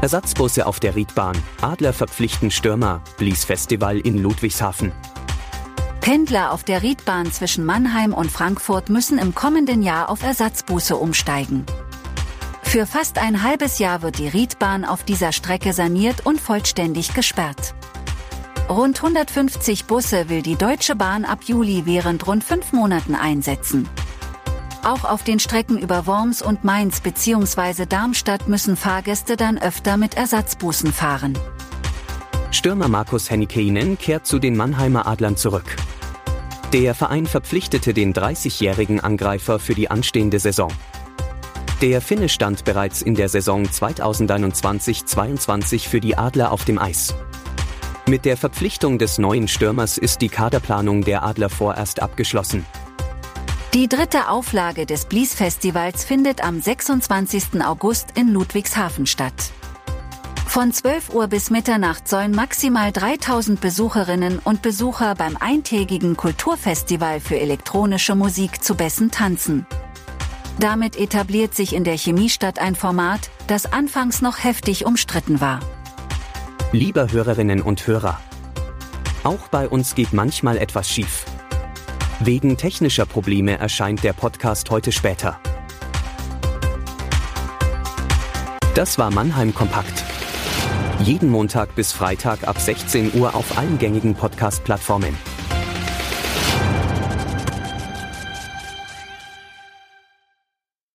Ersatzbusse auf der Riedbahn, Adler verpflichten Stürmer, Blies Festival in Ludwigshafen. Pendler auf der Riedbahn zwischen Mannheim und Frankfurt müssen im kommenden Jahr auf Ersatzbusse umsteigen. Für fast ein halbes Jahr wird die Riedbahn auf dieser Strecke saniert und vollständig gesperrt. Rund 150 Busse will die Deutsche Bahn ab Juli während rund fünf Monaten einsetzen. Auch auf den Strecken über Worms und Mainz bzw. Darmstadt müssen Fahrgäste dann öfter mit Ersatzbussen fahren. Stürmer Markus Hennikeinen kehrt zu den Mannheimer Adlern zurück. Der Verein verpflichtete den 30-jährigen Angreifer für die anstehende Saison. Der Finne stand bereits in der Saison 2021-22 für die Adler auf dem Eis. Mit der Verpflichtung des neuen Stürmers ist die Kaderplanung der Adler vorerst abgeschlossen. Die dritte Auflage des Blies Festivals findet am 26. August in Ludwigshafen statt. Von 12 Uhr bis Mitternacht sollen maximal 3000 Besucherinnen und Besucher beim eintägigen Kulturfestival für elektronische Musik zu Bessen tanzen. Damit etabliert sich in der Chemiestadt ein Format, das anfangs noch heftig umstritten war. Lieber Hörerinnen und Hörer, auch bei uns geht manchmal etwas schief. Wegen technischer Probleme erscheint der Podcast heute später. Das war Mannheim Kompakt. Jeden Montag bis Freitag ab 16 Uhr auf allen gängigen Podcast-Plattformen.